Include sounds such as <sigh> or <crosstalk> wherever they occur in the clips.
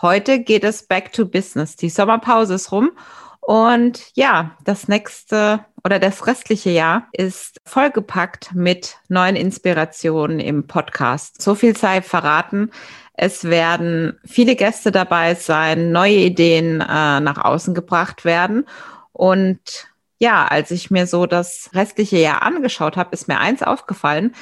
Heute geht es back to business. Die Sommerpause ist rum und ja, das nächste oder das restliche Jahr ist vollgepackt mit neuen Inspirationen im Podcast. So viel sei verraten. Es werden viele Gäste dabei sein, neue Ideen äh, nach außen gebracht werden. Und ja, als ich mir so das restliche Jahr angeschaut habe, ist mir eins aufgefallen,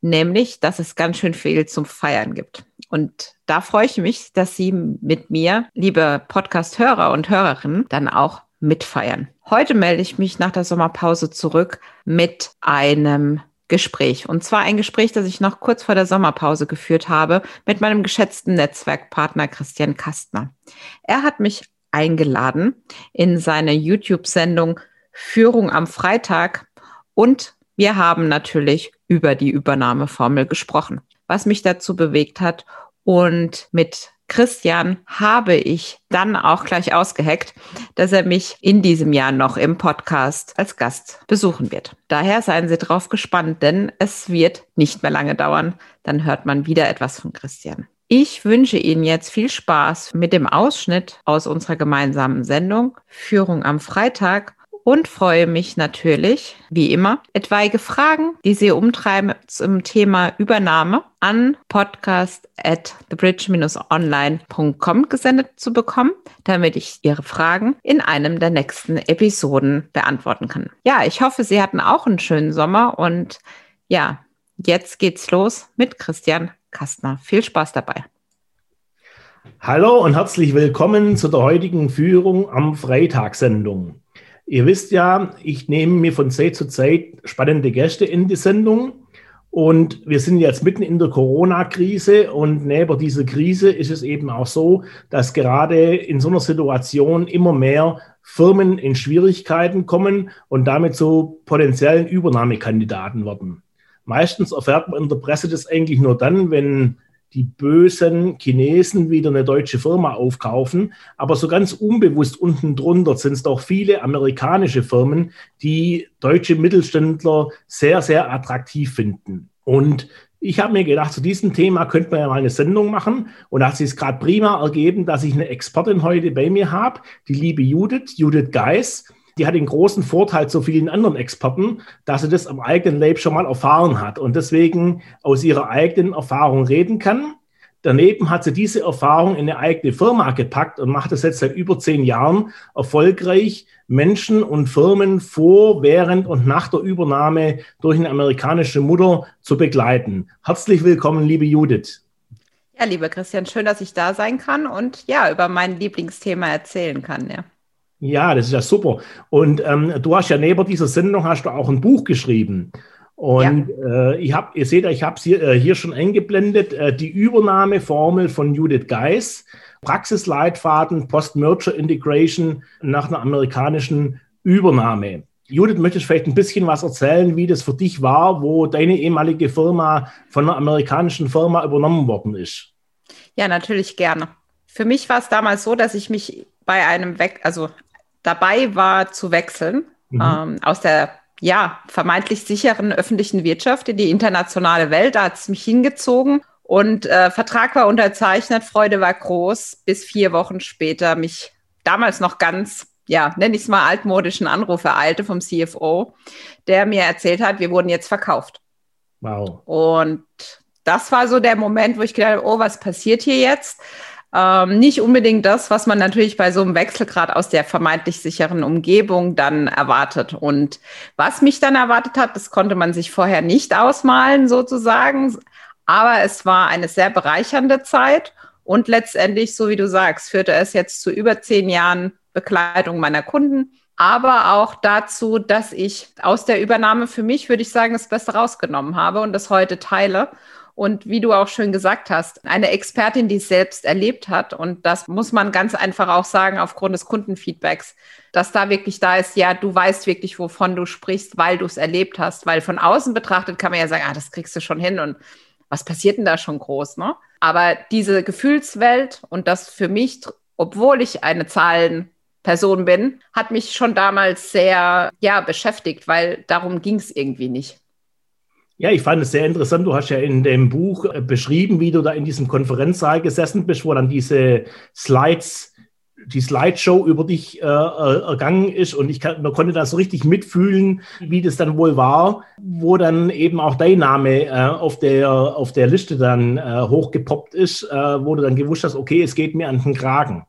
nämlich, dass es ganz schön viel zum Feiern gibt. Und da freue ich mich, dass Sie mit mir, liebe Podcast-Hörer und Hörerinnen, dann auch mitfeiern. Heute melde ich mich nach der Sommerpause zurück mit einem Gespräch. Und zwar ein Gespräch, das ich noch kurz vor der Sommerpause geführt habe mit meinem geschätzten Netzwerkpartner Christian Kastner. Er hat mich eingeladen in seine YouTube-Sendung Führung am Freitag und wir haben natürlich über die Übernahmeformel gesprochen, was mich dazu bewegt hat. Und mit Christian habe ich dann auch gleich ausgeheckt, dass er mich in diesem Jahr noch im Podcast als Gast besuchen wird. Daher seien Sie drauf gespannt, denn es wird nicht mehr lange dauern. Dann hört man wieder etwas von Christian. Ich wünsche Ihnen jetzt viel Spaß mit dem Ausschnitt aus unserer gemeinsamen Sendung Führung am Freitag und freue mich natürlich, wie immer, etwaige Fragen, die Sie umtreiben zum Thema Übernahme an podcast at thebridge-online.com gesendet zu bekommen, damit ich Ihre Fragen in einem der nächsten Episoden beantworten kann. Ja, ich hoffe, Sie hatten auch einen schönen Sommer und ja, jetzt geht's los mit Christian Kastner. Viel Spaß dabei. Hallo und herzlich willkommen zu der heutigen Führung am Freitagssendung. Ihr wisst ja, ich nehme mir von Zeit zu Zeit spannende Gäste in die Sendung. Und wir sind jetzt mitten in der Corona-Krise und neben dieser Krise ist es eben auch so, dass gerade in so einer Situation immer mehr Firmen in Schwierigkeiten kommen und damit zu potenziellen Übernahmekandidaten werden. Meistens erfährt man in der Presse das eigentlich nur dann, wenn die bösen Chinesen wieder eine deutsche Firma aufkaufen. Aber so ganz unbewusst unten drunter sind es doch viele amerikanische Firmen, die deutsche Mittelständler sehr, sehr attraktiv finden. Und ich habe mir gedacht, zu diesem Thema könnte man ja mal eine Sendung machen. Und da hat sich gerade prima ergeben, dass ich eine Expertin heute bei mir habe, die liebe Judith, Judith Geis die hat den großen Vorteil zu vielen anderen Experten, dass sie das am eigenen Leib schon mal erfahren hat und deswegen aus ihrer eigenen Erfahrung reden kann. Daneben hat sie diese Erfahrung in eine eigene Firma gepackt und macht es jetzt seit über zehn Jahren erfolgreich, Menschen und Firmen vor, während und nach der Übernahme durch eine amerikanische Mutter zu begleiten. Herzlich willkommen, liebe Judith. Ja, lieber Christian, schön, dass ich da sein kann und ja, über mein Lieblingsthema erzählen kann. Ja. Ja, das ist ja super. Und ähm, du hast ja neben dieser Sendung hast du auch ein Buch geschrieben. Und ja. äh, ich hab, ihr seht, ich habe es hier, äh, hier schon eingeblendet, äh, die Übernahmeformel von Judith Geis, Praxisleitfaden Post-Merger Integration nach einer amerikanischen Übernahme. Judith, möchtest du vielleicht ein bisschen was erzählen, wie das für dich war, wo deine ehemalige Firma von einer amerikanischen Firma übernommen worden ist? Ja, natürlich gerne. Für mich war es damals so, dass ich mich bei einem Weg, also dabei war zu wechseln mhm. ähm, aus der ja vermeintlich sicheren öffentlichen Wirtschaft in die internationale Welt. Da hat es mich hingezogen und äh, Vertrag war unterzeichnet, Freude war groß, bis vier Wochen später mich damals noch ganz ja, nenne ich es mal altmodischen Anruf ereilte vom CFO, der mir erzählt hat, wir wurden jetzt verkauft. Wow. Und das war so der Moment, wo ich gedacht habe, oh, was passiert hier jetzt? Ähm, nicht unbedingt das, was man natürlich bei so einem Wechselgrad aus der vermeintlich sicheren Umgebung dann erwartet. Und was mich dann erwartet hat, das konnte man sich vorher nicht ausmalen sozusagen. Aber es war eine sehr bereichernde Zeit und letztendlich, so wie du sagst, führte es jetzt zu über zehn Jahren Begleitung meiner Kunden, aber auch dazu, dass ich aus der Übernahme für mich, würde ich sagen, das Beste rausgenommen habe und das heute teile Und wie du auch schön gesagt hast, eine Expertin, die es selbst erlebt hat. Und das muss man ganz einfach auch sagen, aufgrund des Kundenfeedbacks, dass da wirklich da ist, ja, du weißt wirklich, wovon du sprichst, weil du es erlebt hast. Weil von außen betrachtet kann man ja sagen, ah, das kriegst du schon hin und was passiert denn da schon groß, ne? Aber diese Gefühlswelt und das für mich, obwohl ich eine Zahlenperson bin, hat mich schon damals sehr, ja, beschäftigt, weil darum ging es irgendwie nicht. Ja, ich fand es sehr interessant. Du hast ja in dem Buch äh, beschrieben, wie du da in diesem Konferenzsaal gesessen bist, wo dann diese Slides, die Slideshow über dich äh, äh, ergangen ist. Und ich kann, man konnte da so richtig mitfühlen, wie das dann wohl war, wo dann eben auch dein Name äh, auf, der, auf der Liste dann äh, hochgepoppt ist, äh, wo du dann gewusst hast, okay, es geht mir an den Kragen.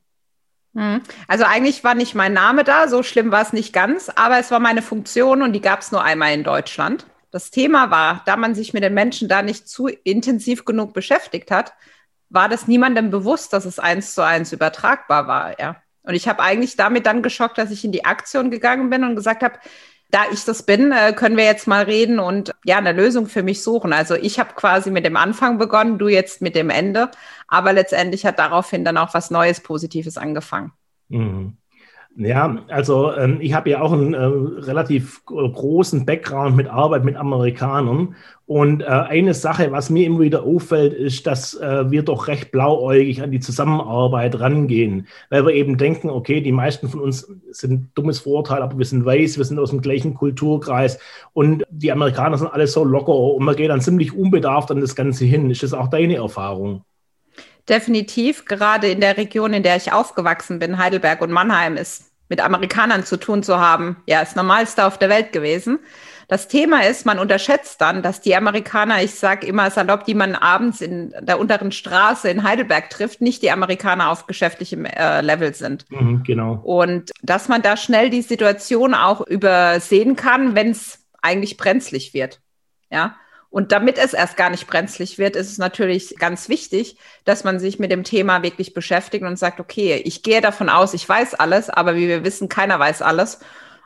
Hm. Also eigentlich war nicht mein Name da, so schlimm war es nicht ganz, aber es war meine Funktion und die gab es nur einmal in Deutschland das Thema war, da man sich mit den Menschen da nicht zu intensiv genug beschäftigt hat, war das niemandem bewusst, dass es eins zu eins übertragbar war, ja. Und ich habe eigentlich damit dann geschockt, dass ich in die Aktion gegangen bin und gesagt habe, da ich das bin, äh, können wir jetzt mal reden und ja, eine Lösung für mich suchen. Also ich habe quasi mit dem Anfang begonnen, du jetzt mit dem Ende, aber letztendlich hat daraufhin dann auch was Neues, Positives angefangen. Mhm. Ja, also ähm, ich habe ja auch einen äh, relativ großen Background mit Arbeit mit Amerikanern. Und äh, eine Sache, was mir immer wieder auffällt, ist, dass äh, wir doch recht blauäugig an die Zusammenarbeit rangehen, weil wir eben denken, okay, die meisten von uns sind dummes Vorurteil, aber wir sind weiß, wir sind aus dem gleichen Kulturkreis und die Amerikaner sind alle so locker und man geht dann ziemlich unbedarft an das Ganze hin. Ist das auch deine Erfahrung? Definitiv, gerade in der Region, in der ich aufgewachsen bin, Heidelberg und Mannheim, ist mit Amerikanern zu tun zu haben, ja, das Normalste auf der Welt gewesen. Das Thema ist, man unterschätzt dann, dass die Amerikaner, ich sage immer salopp, die man abends in der unteren Straße in Heidelberg trifft, nicht die Amerikaner auf geschäftlichem äh, Level sind. Mhm, genau. Und dass man da schnell die Situation auch übersehen kann, wenn es eigentlich brenzlig wird. Ja. Und damit es erst gar nicht brenzlig wird, ist es natürlich ganz wichtig, dass man sich mit dem Thema wirklich beschäftigt und sagt, okay, ich gehe davon aus, ich weiß alles, aber wie wir wissen, keiner weiß alles.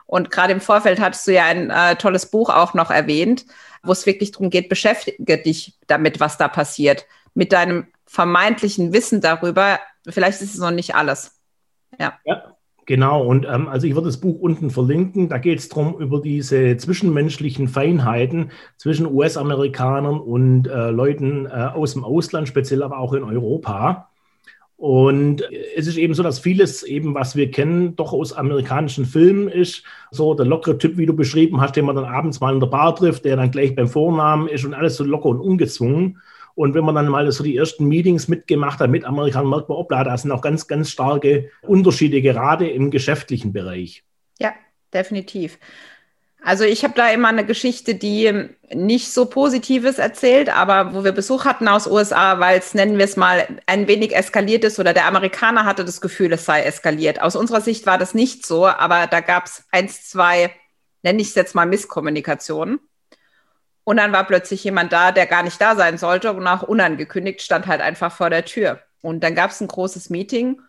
Und gerade im Vorfeld hattest du ja ein äh, tolles Buch auch noch erwähnt, wo es wirklich darum geht, beschäftige dich damit, was da passiert. Mit deinem vermeintlichen Wissen darüber, vielleicht ist es noch nicht alles. Ja. ja. Genau, und ähm, also ich würde das Buch unten verlinken. Da geht es darum, über diese zwischenmenschlichen Feinheiten zwischen US-Amerikanern und äh, Leuten äh, aus dem Ausland, speziell aber auch in Europa. Und es ist eben so, dass vieles eben, was wir kennen, doch aus amerikanischen Filmen ist. So der lockere Typ, wie du beschrieben hast, den man dann abends mal in der Bar trifft, der dann gleich beim Vornamen ist und alles so locker und ungezwungen. Und wenn man dann mal so die ersten Meetings mitgemacht hat mit Amerikanern, merkt man, obla, da sind auch ganz, ganz starke Unterschiede, gerade im geschäftlichen Bereich. Ja, definitiv. Also ich habe da immer eine Geschichte, die nicht so Positives erzählt, aber wo wir Besuch hatten aus USA, weil es, nennen wir es mal, ein wenig eskaliert ist oder der Amerikaner hatte das Gefühl, es sei eskaliert. Aus unserer Sicht war das nicht so, aber da gab es eins, zwei, nenne ich es jetzt mal Misskommunikationen. Und dann war plötzlich jemand da, der gar nicht da sein sollte und auch unangekündigt stand halt einfach vor der Tür. Und dann gab es ein großes Meeting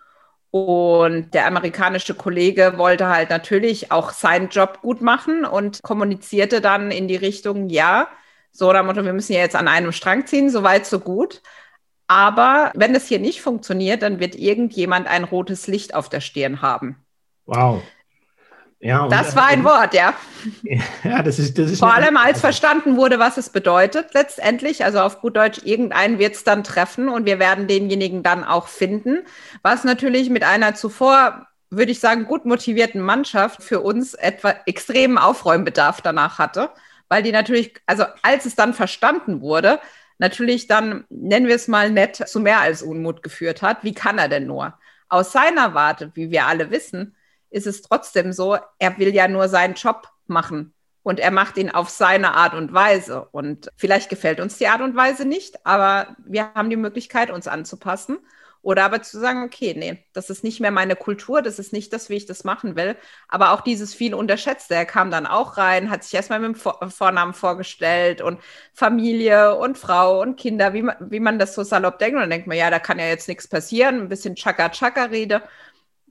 und der amerikanische Kollege wollte halt natürlich auch seinen Job gut machen und kommunizierte dann in die Richtung, ja, so nach Motto, wir müssen ja jetzt an einem Strang ziehen, so weit, so gut. Aber wenn das hier nicht funktioniert, dann wird irgendjemand ein rotes Licht auf der Stirn haben. Wow. Ja, das war ein Wort, ja. <laughs> Ja, das ist, das ist Vor allem, als verstanden wurde, was es bedeutet, letztendlich. Also auf gut Deutsch, irgendeinen wird es dann treffen und wir werden denjenigen dann auch finden. Was natürlich mit einer zuvor, würde ich sagen, gut motivierten Mannschaft für uns etwa extremen Aufräumbedarf danach hatte, weil die natürlich, also als es dann verstanden wurde, natürlich dann, nennen wir es mal nett, zu mehr als Unmut geführt hat. Wie kann er denn nur? Aus seiner Warte, wie wir alle wissen, ist es trotzdem so, er will ja nur seinen Job machen und er macht ihn auf seine Art und Weise. Und vielleicht gefällt uns die Art und Weise nicht, aber wir haben die Möglichkeit, uns anzupassen. Oder aber zu sagen, okay, nee, das ist nicht mehr meine Kultur, das ist nicht das, wie ich das machen will. Aber auch dieses viel Unterschätzte. Er kam dann auch rein, hat sich erstmal mit dem Vornamen vorgestellt und Familie und Frau und Kinder, wie man, wie man das so salopp denkt. Und dann denkt man, ja, da kann ja jetzt nichts passieren, ein bisschen Chaka-Chaka-Rede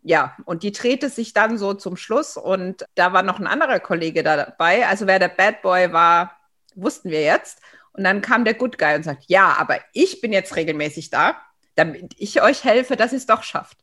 ja, und die drehte sich dann so zum Schluss und da war noch ein anderer Kollege dabei. Also wer der Bad Boy war, wussten wir jetzt. Und dann kam der Good Guy und sagt, ja, aber ich bin jetzt regelmäßig da, damit ich euch helfe, dass ihr es doch schafft.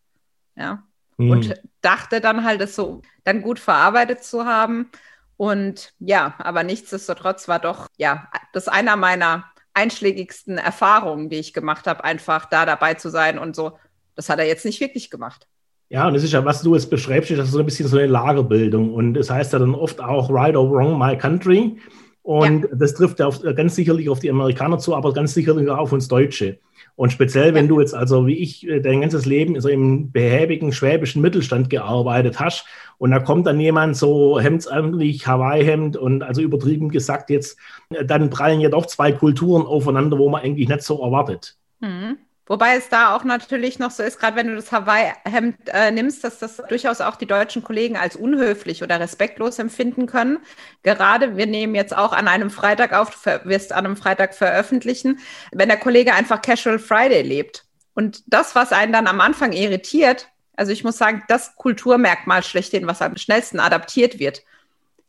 Ja. Mhm. Und dachte dann halt, es so dann gut verarbeitet zu haben. Und ja, aber nichtsdestotrotz war doch, ja, das einer meiner einschlägigsten Erfahrungen, die ich gemacht habe, einfach da dabei zu sein und so. Das hat er jetzt nicht wirklich gemacht. Ja, und das ist ja, was du jetzt beschreibst, das ist so ein bisschen so eine Lagerbildung. Und das heißt ja dann oft auch right or wrong, my country. Und ja. das trifft ja auf, ganz sicherlich auf die Amerikaner zu, aber ganz sicherlich auch auf uns Deutsche. Und speziell, wenn du jetzt also wie ich äh, dein ganzes Leben in so im behäbigen schwäbischen Mittelstand gearbeitet hast und da kommt dann jemand so hemdsamtlich, Hawaii-Hemd und also übertrieben gesagt jetzt, äh, dann prallen ja doch zwei Kulturen aufeinander, wo man eigentlich nicht so erwartet. Mhm. Wobei es da auch natürlich noch so ist, gerade wenn du das Hawaii-Hemd äh, nimmst, dass das durchaus auch die deutschen Kollegen als unhöflich oder respektlos empfinden können. Gerade, wir nehmen jetzt auch an einem Freitag auf, du wirst an einem Freitag veröffentlichen, wenn der Kollege einfach Casual Friday lebt. Und das, was einen dann am Anfang irritiert, also ich muss sagen, das Kulturmerkmal schlechthin, was am schnellsten adaptiert wird,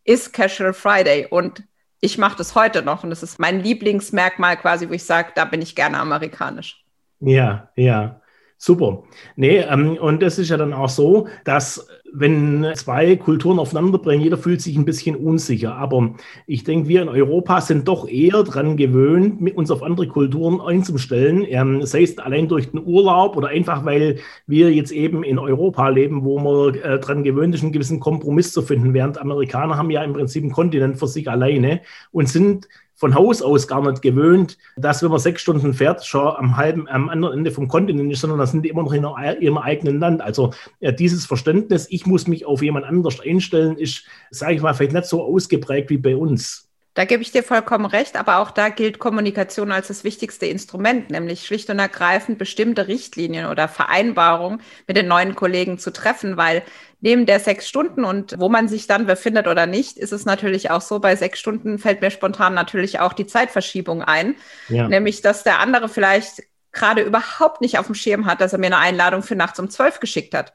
ist Casual Friday. Und ich mache das heute noch und das ist mein Lieblingsmerkmal quasi, wo ich sage, da bin ich gerne amerikanisch. Ja, ja. Super. Nee, ähm, und es ist ja dann auch so, dass wenn zwei Kulturen aufeinanderbringen, jeder fühlt sich ein bisschen unsicher. Aber ich denke, wir in Europa sind doch eher daran gewöhnt, uns auf andere Kulturen einzustellen, ähm, sei es allein durch den Urlaub oder einfach, weil wir jetzt eben in Europa leben, wo man äh, daran gewöhnt ist, einen gewissen Kompromiss zu finden. Während Amerikaner haben ja im Prinzip einen Kontinent für sich alleine und sind von Haus aus gar nicht gewöhnt, dass wenn man sechs Stunden fährt, schon am halben, am anderen Ende vom Kontinent ist, sondern da sind die immer noch in ihrem eigenen Land. Also ja, dieses Verständnis, ich muss mich auf jemand anders einstellen, ist, sage ich mal, vielleicht nicht so ausgeprägt wie bei uns. Da gebe ich dir vollkommen recht, aber auch da gilt Kommunikation als das wichtigste Instrument, nämlich schlicht und ergreifend bestimmte Richtlinien oder Vereinbarungen mit den neuen Kollegen zu treffen, weil neben der sechs Stunden und wo man sich dann befindet oder nicht, ist es natürlich auch so, bei sechs Stunden fällt mir spontan natürlich auch die Zeitverschiebung ein, ja. nämlich dass der andere vielleicht gerade überhaupt nicht auf dem Schirm hat, dass er mir eine Einladung für nachts um zwölf geschickt hat.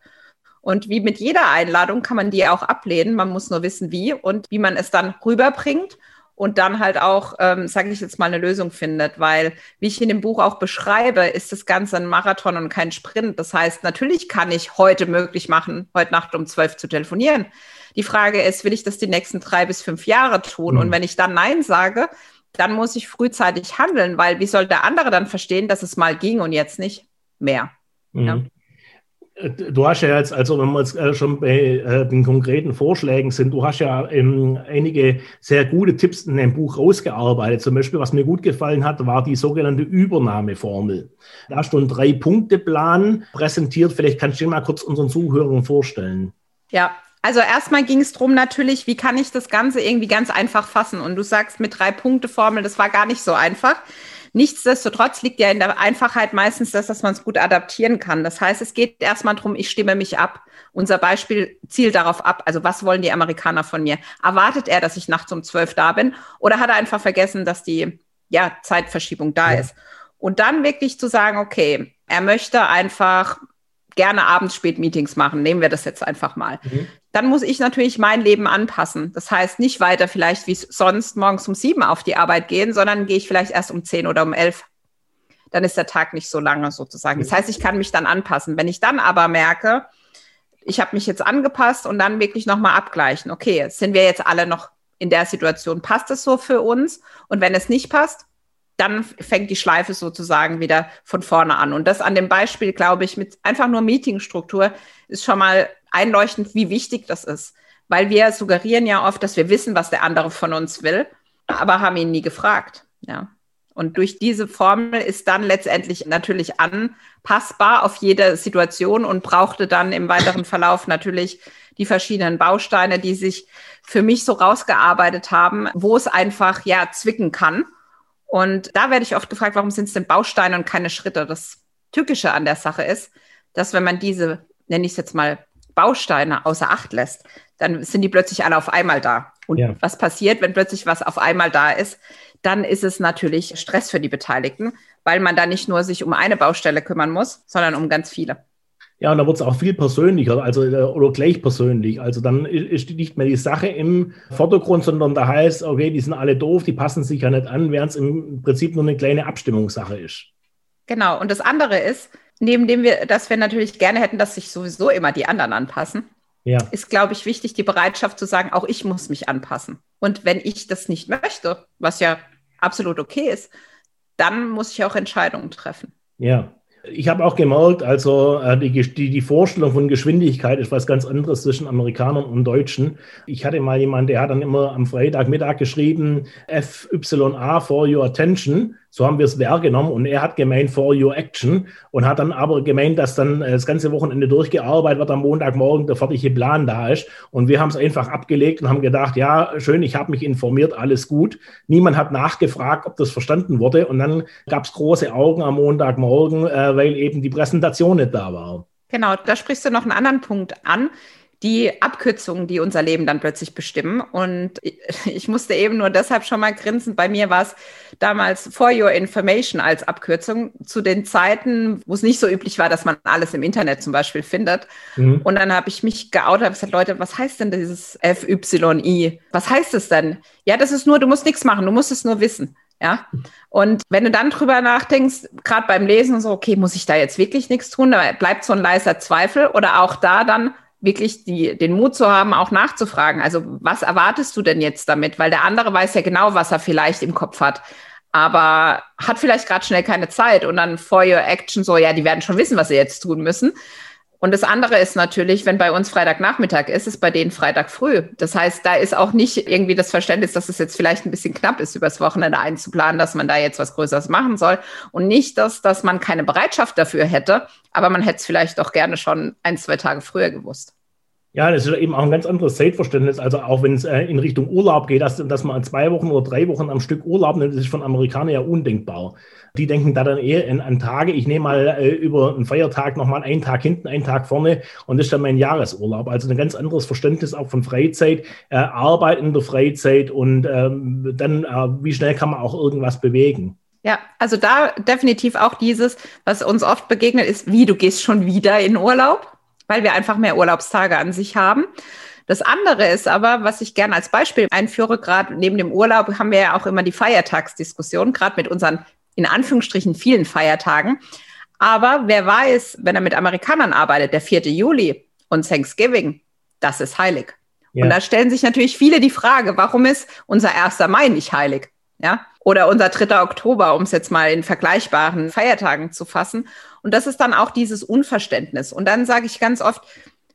Und wie mit jeder Einladung kann man die auch ablehnen. Man muss nur wissen, wie und wie man es dann rüberbringt und dann halt auch, ähm, sage ich jetzt mal, eine Lösung findet, weil, wie ich in dem Buch auch beschreibe, ist das Ganze ein Marathon und kein Sprint. Das heißt, natürlich kann ich heute möglich machen, heute Nacht um zwölf zu telefonieren. Die Frage ist, will ich das die nächsten drei bis fünf Jahre tun? Mhm. Und wenn ich dann Nein sage, dann muss ich frühzeitig handeln, weil wie soll der andere dann verstehen, dass es mal ging und jetzt nicht mehr? Mhm. Ja? Du hast ja jetzt, also wenn wir jetzt äh, schon bei äh, den konkreten Vorschlägen sind, du hast ja ähm, einige sehr gute Tipps in dem Buch rausgearbeitet. Zum Beispiel, was mir gut gefallen hat, war die sogenannte Übernahmeformel. Da hast du einen Drei-Punkte-Plan präsentiert. Vielleicht kannst du den mal kurz unseren Zuhörern vorstellen. Ja, also erstmal ging es darum natürlich, wie kann ich das Ganze irgendwie ganz einfach fassen? Und du sagst mit Drei-Punkte-Formel, das war gar nicht so einfach. Nichtsdestotrotz liegt ja in der Einfachheit meistens das, dass man es gut adaptieren kann. Das heißt, es geht erstmal darum, ich stimme mich ab. Unser Beispiel zielt darauf ab. Also was wollen die Amerikaner von mir? Erwartet er, dass ich nachts um zwölf da bin? Oder hat er einfach vergessen, dass die ja, Zeitverschiebung da ja. ist? Und dann wirklich zu sagen, okay, er möchte einfach gerne abends spät Meetings machen. Nehmen wir das jetzt einfach mal. Mhm dann muss ich natürlich mein Leben anpassen. Das heißt, nicht weiter vielleicht wie sonst morgens um sieben auf die Arbeit gehen, sondern gehe ich vielleicht erst um zehn oder um elf. Dann ist der Tag nicht so lange sozusagen. Das heißt, ich kann mich dann anpassen. Wenn ich dann aber merke, ich habe mich jetzt angepasst und dann wirklich nochmal abgleichen. Okay, sind wir jetzt alle noch in der Situation? Passt es so für uns? Und wenn es nicht passt, dann fängt die Schleife sozusagen wieder von vorne an. Und das an dem Beispiel, glaube ich, mit einfach nur Meetingstruktur ist schon mal einleuchtend, wie wichtig das ist. Weil wir suggerieren ja oft, dass wir wissen, was der andere von uns will, aber haben ihn nie gefragt. Ja. Und durch diese Formel ist dann letztendlich natürlich anpassbar auf jede Situation und brauchte dann im weiteren Verlauf natürlich die verschiedenen Bausteine, die sich für mich so rausgearbeitet haben, wo es einfach ja zwicken kann. Und da werde ich oft gefragt, warum sind es denn Bausteine und keine Schritte? Das Tückische an der Sache ist, dass wenn man diese, nenne ich es jetzt mal, Bausteine außer Acht lässt, dann sind die plötzlich alle auf einmal da. Und ja. was passiert, wenn plötzlich was auf einmal da ist? Dann ist es natürlich Stress für die Beteiligten, weil man da nicht nur sich um eine Baustelle kümmern muss, sondern um ganz viele. Ja, und da wird es auch viel persönlicher, also äh, oder gleich persönlich. Also dann ist nicht mehr die Sache im Vordergrund, sondern da heißt, okay, die sind alle doof, die passen sich ja nicht an, während es im Prinzip nur eine kleine Abstimmungssache ist. Genau. Und das andere ist, neben dem wir, dass wir natürlich gerne hätten, dass sich sowieso immer die anderen anpassen, ja. ist, glaube ich, wichtig, die Bereitschaft zu sagen, auch ich muss mich anpassen. Und wenn ich das nicht möchte, was ja absolut okay ist, dann muss ich auch Entscheidungen treffen. Ja, ich habe auch gemerkt, also äh, die, die, die, Vorstellung von Geschwindigkeit ist was ganz anderes zwischen Amerikanern und Deutschen. Ich hatte mal jemanden, der hat dann immer am Freitagmittag geschrieben, FYA for your attention. So haben wir es wahrgenommen und er hat gemeint for your action und hat dann aber gemeint, dass dann äh, das ganze Wochenende durchgearbeitet wird, am Montagmorgen der fertige Plan da ist. Und wir haben es einfach abgelegt und haben gedacht, ja, schön, ich habe mich informiert, alles gut. Niemand hat nachgefragt, ob das verstanden wurde. Und dann gab es große Augen am Montagmorgen, äh, weil eben die Präsentation nicht da war. Genau, da sprichst du noch einen anderen Punkt an die Abkürzungen, die unser Leben dann plötzlich bestimmen. Und <laughs> ich musste eben nur deshalb schon mal grinsen. Bei mir war es damals For Your Information als Abkürzung zu den Zeiten, wo es nicht so üblich war, dass man alles im Internet zum Beispiel findet. Mhm. Und dann habe ich mich geoutet, habe gesagt, Leute, was heißt denn dieses FYI? Was heißt es denn? Ja, das ist nur, du musst nichts machen, du musst es nur wissen. Ja. Und wenn du dann drüber nachdenkst, gerade beim Lesen so, okay, muss ich da jetzt wirklich nichts tun? Da bleibt so ein leiser Zweifel oder auch da dann, wirklich die, den Mut zu haben, auch nachzufragen. Also was erwartest du denn jetzt damit? Weil der andere weiß ja genau, was er vielleicht im Kopf hat, aber hat vielleicht gerade schnell keine Zeit und dann for your action so, ja, die werden schon wissen, was sie jetzt tun müssen. Und das andere ist natürlich, wenn bei uns Freitagnachmittag ist, ist bei denen Freitag früh. Das heißt, da ist auch nicht irgendwie das Verständnis, dass es jetzt vielleicht ein bisschen knapp ist, übers Wochenende einzuplanen, dass man da jetzt was Größeres machen soll. Und nicht, dass, dass man keine Bereitschaft dafür hätte, aber man hätte es vielleicht doch gerne schon ein, zwei Tage früher gewusst. Ja, das ist eben auch ein ganz anderes Zeitverständnis. Also auch wenn es äh, in Richtung Urlaub geht, dass, dass man zwei Wochen oder drei Wochen am Stück Urlaub nimmt, das ist von Amerikanern ja undenkbar. Die denken da dann eher in, an Tage. Ich nehme mal äh, über einen Feiertag nochmal einen Tag hinten, einen Tag vorne und das ist dann mein Jahresurlaub. Also ein ganz anderes Verständnis auch von Freizeit, äh, Arbeiten in der Freizeit und ähm, dann, äh, wie schnell kann man auch irgendwas bewegen. Ja, also da definitiv auch dieses, was uns oft begegnet, ist, wie du gehst schon wieder in Urlaub, weil wir einfach mehr Urlaubstage an sich haben. Das andere ist aber, was ich gerne als Beispiel einführe, gerade neben dem Urlaub haben wir ja auch immer die Feiertagsdiskussion, gerade mit unseren in Anführungsstrichen vielen Feiertagen. Aber wer weiß, wenn er mit Amerikanern arbeitet, der 4. Juli und Thanksgiving, das ist heilig. Ja. Und da stellen sich natürlich viele die Frage, warum ist unser 1. Mai nicht heilig? Ja? Oder unser 3. Oktober, um es jetzt mal in vergleichbaren Feiertagen zu fassen. Und das ist dann auch dieses Unverständnis. Und dann sage ich ganz oft,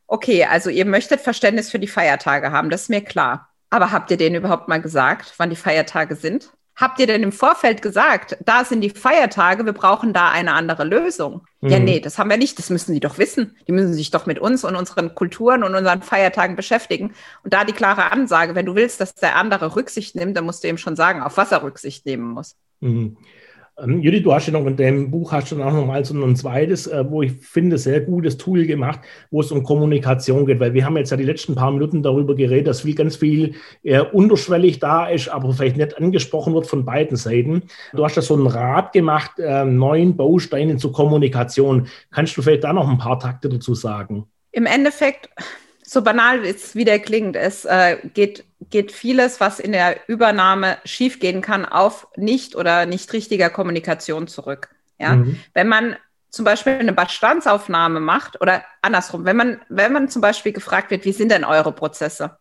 okay, also ihr möchtet Verständnis für die Feiertage haben, das ist mir klar. Aber habt ihr denen überhaupt mal gesagt, wann die Feiertage sind? Habt ihr denn im Vorfeld gesagt, da sind die Feiertage, wir brauchen da eine andere Lösung? Mhm. Ja, nee, das haben wir nicht. Das müssen die doch wissen. Die müssen sich doch mit uns und unseren Kulturen und unseren Feiertagen beschäftigen. Und da die klare Ansage, wenn du willst, dass der andere Rücksicht nimmt, dann musst du ihm schon sagen, auf was er Rücksicht nehmen muss. Mhm. Ähm, Judith, du hast ja noch in dem Buch hast du auch noch mal so ein zweites, äh, wo ich finde, sehr gutes Tool gemacht, wo es um Kommunikation geht, weil wir haben jetzt ja die letzten paar Minuten darüber geredet, dass viel, ganz viel äh, unterschwellig da ist, aber vielleicht nicht angesprochen wird von beiden Seiten. Du hast da so einen Rat gemacht, äh, neun Bausteine zur Kommunikation. Kannst du vielleicht da noch ein paar Takte dazu sagen? Im Endeffekt so banal es wieder klingt, es äh, geht, geht vieles, was in der Übernahme schiefgehen kann, auf nicht oder nicht richtiger Kommunikation zurück. Ja? Mhm. Wenn man zum Beispiel eine Bestandsaufnahme macht oder andersrum, wenn man, wenn man zum Beispiel gefragt wird, wie sind denn eure Prozesse?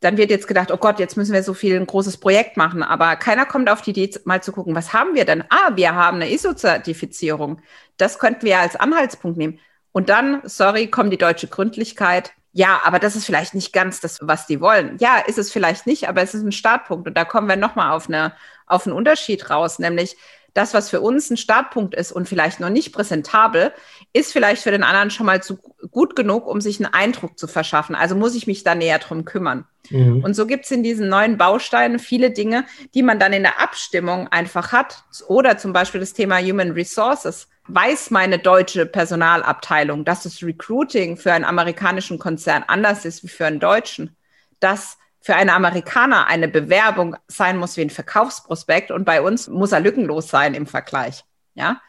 Dann wird jetzt gedacht, oh Gott, jetzt müssen wir so viel ein großes Projekt machen, aber keiner kommt auf die Idee, mal zu gucken, was haben wir denn? Ah, wir haben eine ISO-Zertifizierung. Das könnten wir als Anhaltspunkt nehmen. Und dann, sorry, kommt die deutsche Gründlichkeit ja, aber das ist vielleicht nicht ganz das, was die wollen. Ja, ist es vielleicht nicht, aber es ist ein Startpunkt. Und da kommen wir nochmal auf, eine, auf einen Unterschied raus, nämlich das, was für uns ein Startpunkt ist und vielleicht noch nicht präsentabel, ist vielleicht für den anderen schon mal zu gut genug, um sich einen Eindruck zu verschaffen. Also muss ich mich da näher drum kümmern. Mhm. Und so gibt es in diesen neuen Bausteinen viele Dinge, die man dann in der Abstimmung einfach hat. Oder zum Beispiel das Thema Human Resources weiß meine deutsche Personalabteilung, dass das Recruiting für einen amerikanischen Konzern anders ist wie für einen deutschen, dass für einen Amerikaner eine Bewerbung sein muss wie ein Verkaufsprospekt und bei uns muss er lückenlos sein im Vergleich. Ja.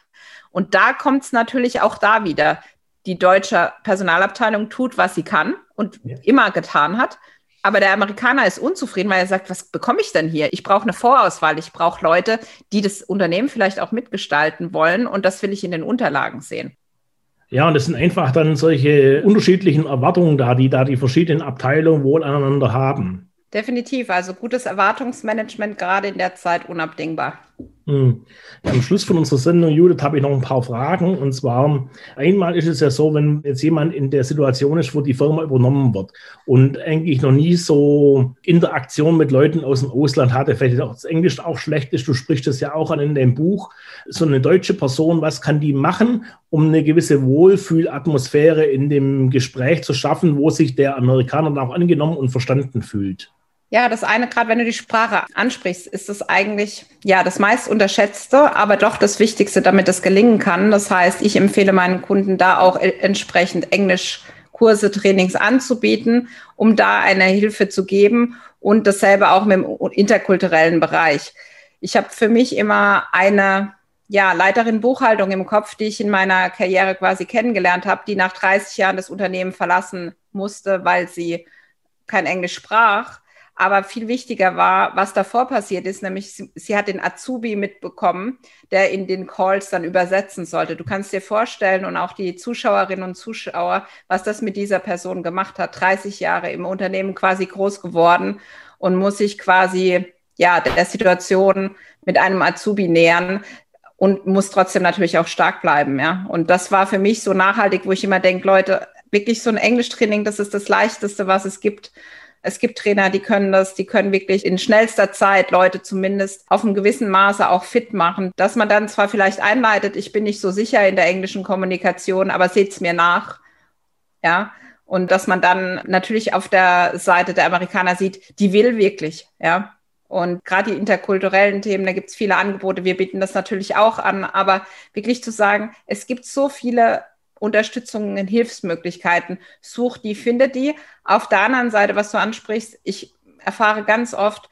Und da kommt es natürlich auch da wieder. die deutsche Personalabteilung tut, was sie kann und ja. immer getan hat. Aber der Amerikaner ist unzufrieden, weil er sagt, was bekomme ich denn hier? Ich brauche eine Vorauswahl. Ich brauche Leute, die das Unternehmen vielleicht auch mitgestalten wollen. Und das will ich in den Unterlagen sehen. Ja, und es sind einfach dann solche unterschiedlichen Erwartungen da, die da die verschiedenen Abteilungen wohl aneinander haben. Definitiv. Also gutes Erwartungsmanagement gerade in der Zeit unabdingbar. Hm. Am Schluss von unserer Sendung, Judith, habe ich noch ein paar Fragen. Und zwar, einmal ist es ja so, wenn jetzt jemand in der Situation ist, wo die Firma übernommen wird und eigentlich noch nie so Interaktion mit Leuten aus dem Ausland hatte, vielleicht auch das Englisch auch schlecht ist, du sprichst das ja auch an in dem Buch, so eine deutsche Person, was kann die machen, um eine gewisse Wohlfühlatmosphäre in dem Gespräch zu schaffen, wo sich der Amerikaner dann auch angenommen und verstanden fühlt? Ja, das eine, gerade wenn du die Sprache ansprichst, ist das eigentlich ja das meist unterschätzte, aber doch das Wichtigste, damit es gelingen kann. Das heißt, ich empfehle meinen Kunden da auch entsprechend Englischkurse, Trainings anzubieten, um da eine Hilfe zu geben und dasselbe auch mit dem interkulturellen Bereich. Ich habe für mich immer eine ja, Leiterin Buchhaltung im Kopf, die ich in meiner Karriere quasi kennengelernt habe, die nach 30 Jahren das Unternehmen verlassen musste, weil sie kein Englisch sprach aber viel wichtiger war, was davor passiert ist, nämlich sie, sie, hat den Azubi mitbekommen, der in den Calls dann übersetzen sollte. Du kannst dir vorstellen und auch die Zuschauerinnen und Zuschauer, was das mit dieser Person gemacht hat. 30 Jahre im Unternehmen quasi groß geworden und muss sich quasi ja der Situation mit einem Azubi nähern und muss trotzdem natürlich auch stark bleiben, ja. Und das war für mich so nachhaltig, wo ich immer denke, Leute, wirklich so ein Englischtraining, das ist das leichteste, was es gibt es gibt Trainer, die können das, die können wirklich in schnellster Zeit Leute zumindest auf einem gewissen Maße auch fit machen, dass man dann zwar vielleicht einleitet, ich bin nicht so sicher in der englischen Kommunikation, aber seht's mir nach. Ja, und dass man dann natürlich auf der Seite der Amerikaner sieht, die will wirklich, ja. Und gerade die interkulturellen Themen, da gibt es viele Angebote. Wir bieten das natürlich auch an, aber wirklich zu sagen, es gibt so viele Unterstützungen, Hilfsmöglichkeiten. Such die, finde die. Auf der anderen Seite, was du ansprichst, ich erfahre ganz oft,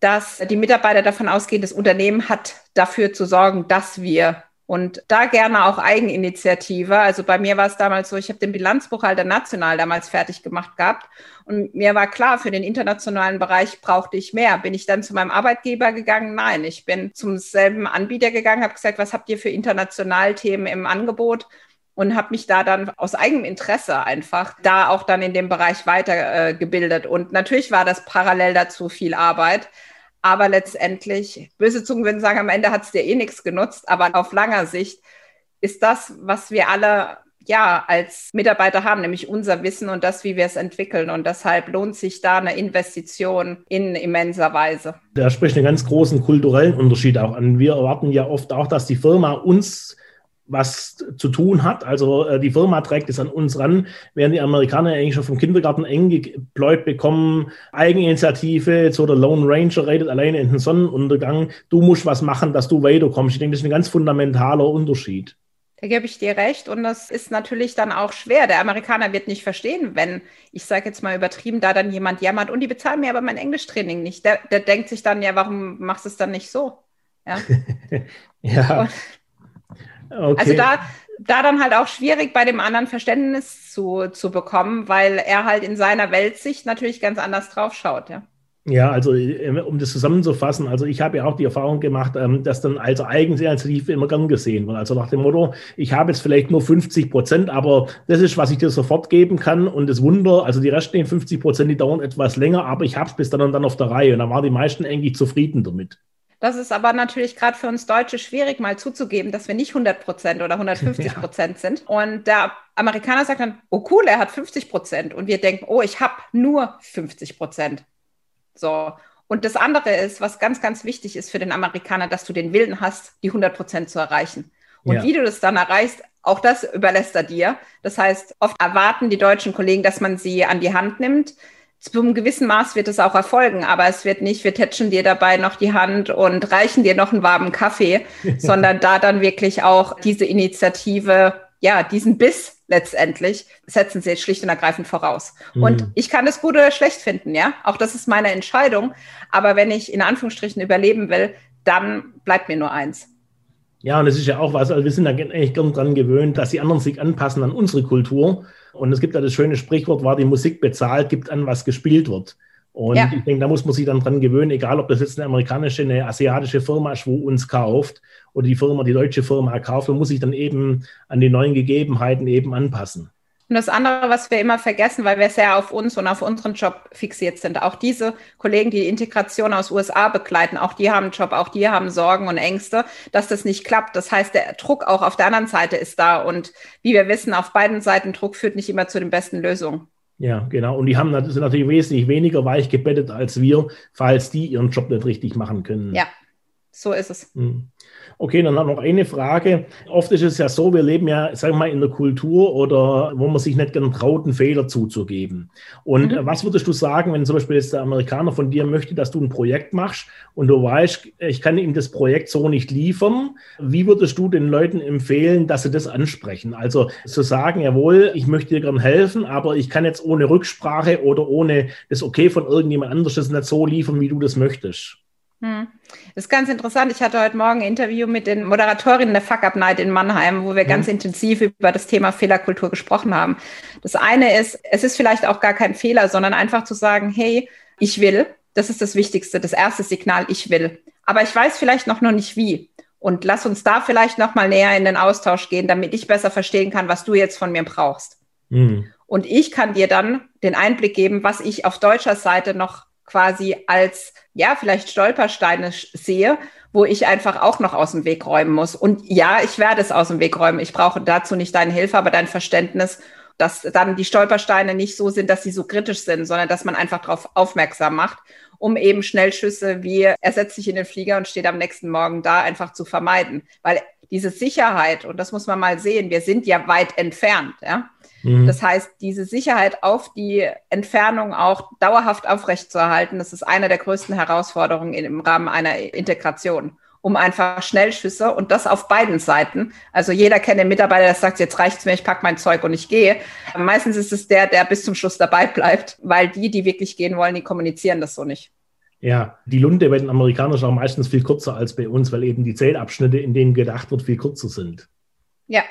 dass die Mitarbeiter davon ausgehen, das Unternehmen hat dafür zu sorgen, dass wir und da gerne auch Eigeninitiative. Also bei mir war es damals so, ich habe den Bilanzbuchhalter national damals fertig gemacht gehabt. Und mir war klar, für den internationalen Bereich brauchte ich mehr. Bin ich dann zu meinem Arbeitgeber gegangen? Nein, ich bin zum selben Anbieter gegangen, habe gesagt, was habt ihr für Internationalthemen im Angebot? Und habe mich da dann aus eigenem Interesse einfach da auch dann in dem Bereich weitergebildet. Äh, und natürlich war das parallel dazu viel Arbeit. Aber letztendlich, böse Zungen würden sagen, am Ende hat es dir eh nichts genutzt. Aber auf langer Sicht ist das, was wir alle ja als Mitarbeiter haben, nämlich unser Wissen und das, wie wir es entwickeln. Und deshalb lohnt sich da eine Investition in immenser Weise. Da spricht einen ganz großen kulturellen Unterschied auch an. Wir erwarten ja oft auch, dass die Firma uns was zu tun hat. Also äh, die Firma trägt es an uns ran, während die Amerikaner eigentlich schon vom Kindergarten eng gepläut bekommen, Eigeninitiative, so der Lone Ranger redet alleine in den Sonnenuntergang, du musst was machen, dass du weiterkommst. Ich denke, das ist ein ganz fundamentaler Unterschied. Da gebe ich dir recht. Und das ist natürlich dann auch schwer. Der Amerikaner wird nicht verstehen, wenn, ich sage jetzt mal übertrieben, da dann jemand jammert und die bezahlen mir aber mein Englischtraining nicht. Der, der denkt sich dann, ja, warum machst du es dann nicht so? Ja. <laughs> ja. Und Okay. Also da, da dann halt auch schwierig bei dem anderen Verständnis zu, zu bekommen, weil er halt in seiner Weltsicht natürlich ganz anders drauf schaut, ja. Ja, also ähm, um das zusammenzufassen, also ich habe ja auch die Erfahrung gemacht, ähm, dass dann als Eigeninitiative immer gern gesehen wird. Also nach dem Motto, ich habe jetzt vielleicht nur 50 Prozent, aber das ist, was ich dir sofort geben kann. Und das Wunder, also die restlichen 50 Prozent, die dauern etwas länger, aber ich habe es bis dann und dann auf der Reihe. Und da waren die meisten eigentlich zufrieden damit. Das ist aber natürlich gerade für uns Deutsche schwierig, mal zuzugeben, dass wir nicht 100 Prozent oder <laughs> 150 Prozent ja. sind. Und der Amerikaner sagt dann, oh cool, er hat 50 Prozent. Und wir denken, oh, ich habe nur 50 Prozent. So. Und das andere ist, was ganz, ganz wichtig ist für den Amerikaner, dass du den Willen hast, die 100 Prozent zu erreichen. Und ja. wie du das dann erreichst, auch das überlässt er dir. Das heißt, oft erwarten die deutschen Kollegen, dass man sie an die Hand nimmt zu einem gewissen Maß wird es auch erfolgen, aber es wird nicht, wir tätschen dir dabei noch die Hand und reichen dir noch einen warmen Kaffee, <laughs> sondern da dann wirklich auch diese Initiative, ja, diesen Biss letztendlich setzen sie schlicht und ergreifend voraus. Mhm. Und ich kann das gut oder schlecht finden, ja. Auch das ist meine Entscheidung. Aber wenn ich in Anführungsstrichen überleben will, dann bleibt mir nur eins. Ja, und es ist ja auch was, also wir sind da eigentlich gern dran gewöhnt, dass die anderen sich anpassen an unsere Kultur. Und es gibt ja das schöne Sprichwort, war die Musik bezahlt, gibt an, was gespielt wird. Und ja. ich denke, da muss man sich dann dran gewöhnen, egal ob das jetzt eine amerikanische, eine asiatische Firma ist, wo uns kauft, oder die Firma, die deutsche Firma kauft, man muss sich dann eben an die neuen Gegebenheiten eben anpassen. Und das andere, was wir immer vergessen, weil wir sehr auf uns und auf unseren Job fixiert sind, auch diese Kollegen, die, die Integration aus USA begleiten, auch die haben einen Job, auch die haben Sorgen und Ängste, dass das nicht klappt. Das heißt, der Druck auch auf der anderen Seite ist da. Und wie wir wissen, auf beiden Seiten Druck führt nicht immer zu den besten Lösungen. Ja, genau. Und die haben sind natürlich wesentlich weniger weich gebettet als wir, falls die ihren Job nicht richtig machen können. Ja, so ist es. Hm. Okay, dann noch eine Frage. Oft ist es ja so, wir leben ja, sagen wir mal, in der Kultur oder wo man sich nicht gern traut, einen Fehler zuzugeben. Und mhm. was würdest du sagen, wenn zum Beispiel jetzt der Amerikaner von dir möchte, dass du ein Projekt machst und du weißt, ich kann ihm das Projekt so nicht liefern? Wie würdest du den Leuten empfehlen, dass sie das ansprechen? Also zu sagen, jawohl, ich möchte dir gern helfen, aber ich kann jetzt ohne Rücksprache oder ohne das Okay von irgendjemand anderes das nicht so liefern, wie du das möchtest. Hm. Das ist ganz interessant. Ich hatte heute Morgen ein Interview mit den Moderatorinnen der Fuck Up Night in Mannheim, wo wir ja. ganz intensiv über das Thema Fehlerkultur gesprochen haben. Das eine ist, es ist vielleicht auch gar kein Fehler, sondern einfach zu sagen, hey, ich will. Das ist das Wichtigste, das erste Signal, ich will. Aber ich weiß vielleicht noch noch nicht wie. Und lass uns da vielleicht noch mal näher in den Austausch gehen, damit ich besser verstehen kann, was du jetzt von mir brauchst. Mhm. Und ich kann dir dann den Einblick geben, was ich auf deutscher Seite noch quasi als, ja, vielleicht Stolpersteine sehe, wo ich einfach auch noch aus dem Weg räumen muss. Und ja, ich werde es aus dem Weg räumen. Ich brauche dazu nicht deine Hilfe, aber dein Verständnis, dass dann die Stolpersteine nicht so sind, dass sie so kritisch sind, sondern dass man einfach darauf aufmerksam macht, um eben Schnellschüsse wie er setzt sich in den Flieger und steht am nächsten Morgen da einfach zu vermeiden. Weil diese Sicherheit, und das muss man mal sehen, wir sind ja weit entfernt, ja. Mhm. Das heißt, diese Sicherheit auf die Entfernung auch dauerhaft aufrechtzuerhalten, das ist eine der größten Herausforderungen im Rahmen einer Integration um einfach Schnellschüsse und das auf beiden Seiten. Also jeder kennt den Mitarbeiter, der sagt, jetzt reicht's mir, ich pack mein Zeug und ich gehe. Meistens ist es der, der bis zum Schluss dabei bleibt, weil die, die wirklich gehen wollen, die kommunizieren das so nicht. Ja, die Lunte bei den Amerikanern ist auch meistens viel kürzer als bei uns, weil eben die Zählabschnitte, in denen gedacht wird, viel kürzer sind. Ja,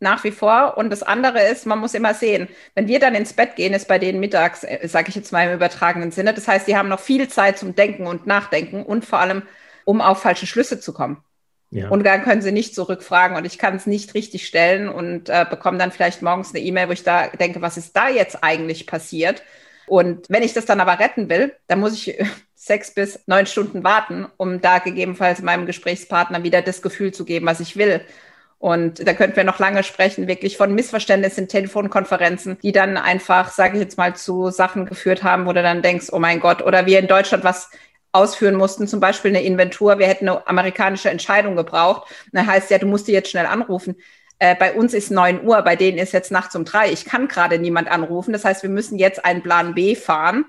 nach wie vor. Und das andere ist, man muss immer sehen, wenn wir dann ins Bett gehen, ist bei denen mittags, äh, sage ich jetzt mal im übertragenen Sinne. Das heißt, die haben noch viel Zeit zum Denken und Nachdenken und vor allem, um auf falsche Schlüsse zu kommen. Ja. Und dann können sie nicht zurückfragen und ich kann es nicht richtig stellen und äh, bekomme dann vielleicht morgens eine E-Mail, wo ich da denke, was ist da jetzt eigentlich passiert? Und wenn ich das dann aber retten will, dann muss ich <laughs> sechs bis neun Stunden warten, um da gegebenenfalls meinem Gesprächspartner wieder das Gefühl zu geben, was ich will. Und da könnten wir noch lange sprechen, wirklich von Missverständnissen, Telefonkonferenzen, die dann einfach, sage ich jetzt mal, zu Sachen geführt haben, wo du dann denkst, oh mein Gott, oder wir in Deutschland was ausführen mussten, zum Beispiel eine Inventur, wir hätten eine amerikanische Entscheidung gebraucht. Dann heißt ja, du musst die jetzt schnell anrufen. Äh, bei uns ist neun Uhr, bei denen ist jetzt nachts um drei. Ich kann gerade niemand anrufen. Das heißt, wir müssen jetzt einen Plan B fahren.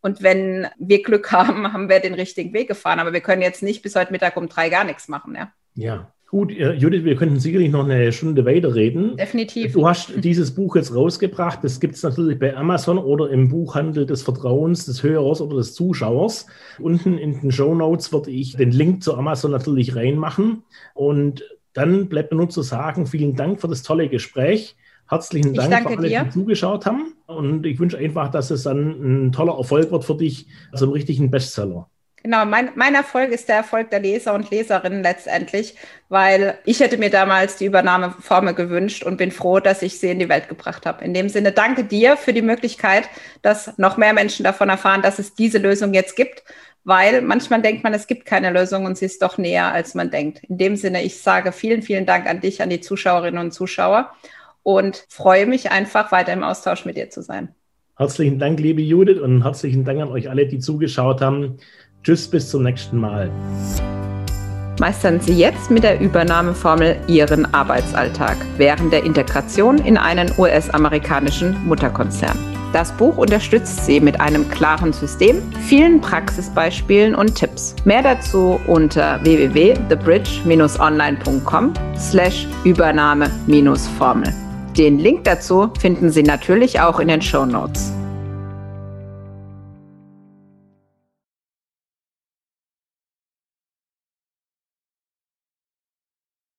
Und wenn wir Glück haben, haben wir den richtigen Weg gefahren. Aber wir können jetzt nicht bis heute Mittag um drei gar nichts machen, ja. Ja, Gut, äh, Judith, wir könnten sicherlich noch eine Stunde weiterreden. Definitiv. Du hast dieses Buch jetzt rausgebracht. Das gibt es natürlich bei Amazon oder im Buchhandel des Vertrauens des Hörers oder des Zuschauers. Unten in den Show Notes würde ich den Link zu Amazon natürlich reinmachen. Und dann bleibt mir nur zu sagen, vielen Dank für das tolle Gespräch. Herzlichen Dank für alle, dir. die zugeschaut haben. Und ich wünsche einfach, dass es dann ein toller Erfolg wird für dich, also einen richtigen Bestseller. Genau, mein, mein Erfolg ist der Erfolg der Leser und Leserinnen letztendlich, weil ich hätte mir damals die Übernahmeformel gewünscht und bin froh, dass ich sie in die Welt gebracht habe. In dem Sinne danke dir für die Möglichkeit, dass noch mehr Menschen davon erfahren, dass es diese Lösung jetzt gibt, weil manchmal denkt man, es gibt keine Lösung und sie ist doch näher, als man denkt. In dem Sinne, ich sage vielen, vielen Dank an dich, an die Zuschauerinnen und Zuschauer und freue mich einfach weiter im Austausch mit dir zu sein. Herzlichen Dank, liebe Judith, und herzlichen Dank an euch alle, die zugeschaut haben. Tschüss, bis zum nächsten Mal. Meistern Sie jetzt mit der Übernahmeformel Ihren Arbeitsalltag während der Integration in einen US-amerikanischen Mutterkonzern. Das Buch unterstützt Sie mit einem klaren System, vielen Praxisbeispielen und Tipps. Mehr dazu unter www.thebridge-online.com slash Übernahme-Formel. Den Link dazu finden Sie natürlich auch in den Show Notes.